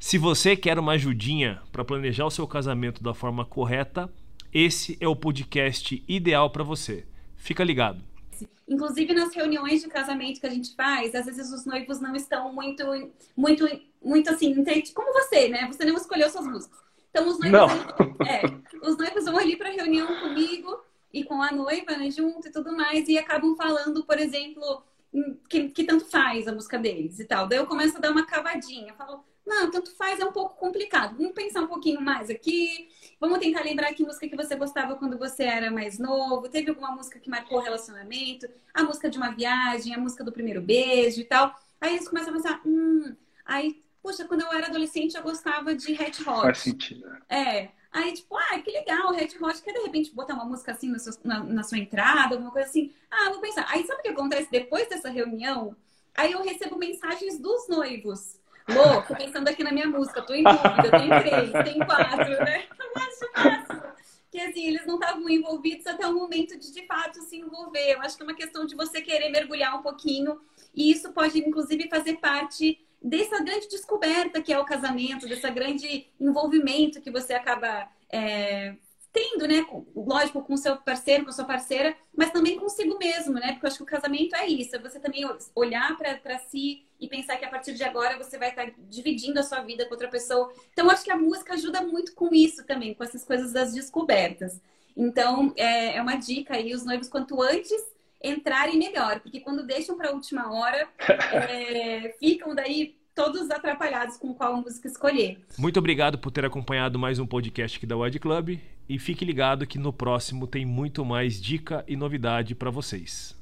Se você quer uma ajudinha para planejar o seu casamento da forma correta, esse é o podcast ideal para você. Fica ligado. Inclusive nas reuniões de casamento que a gente faz, às vezes os noivos não estão muito, muito, muito assim, entende? Como você, né? Você não escolheu suas músicas. Então os noivos, é, os noivos vão ali para reunião comigo e com a noiva, né, junto e tudo mais, e acabam falando, por exemplo, que, que tanto faz a música deles e tal. Daí eu começo a dar uma cavadinha, falo, não, tanto faz, é um pouco complicado. Vamos pensar um pouquinho mais aqui. Vamos tentar lembrar que música que você gostava quando você era mais novo. Teve alguma música que marcou o relacionamento? A música de uma viagem, a música do primeiro beijo e tal. Aí eles começam a pensar, hum, aí, poxa, quando eu era adolescente eu gostava de Red Hot. Faz sentido. É. Aí, tipo, ah, que legal, Red Hot, quer de repente botar uma música assim seu, na, na sua entrada, alguma coisa assim? Ah, vou pensar. Aí sabe o que acontece depois dessa reunião? Aí eu recebo mensagens dos noivos. Lô, tô pensando aqui na minha música, tô em dúvida, tem três, tem quatro, né? Eu acho massa. Que assim, eles não estavam envolvidos até o momento de de fato se envolver. Eu acho que é uma questão de você querer mergulhar um pouquinho. E isso pode, inclusive, fazer parte dessa grande descoberta que é o casamento, desse grande envolvimento que você acaba é, tendo, né? Lógico, com o seu parceiro, com a sua parceira, mas também consigo mesmo, né? Porque eu acho que o casamento é isso, é você também olhar para si e pensar que a partir de agora você vai estar dividindo a sua vida com outra pessoa. Então, eu acho que a música ajuda muito com isso também, com essas coisas das descobertas. Então, é, é uma dica aí, os noivos, quanto antes entrarem melhor, porque quando deixam para a última hora, é, ficam daí todos atrapalhados com qual música escolher. Muito obrigado por ter acompanhado mais um podcast aqui da Wide Club e fique ligado que no próximo tem muito mais dica e novidade para vocês.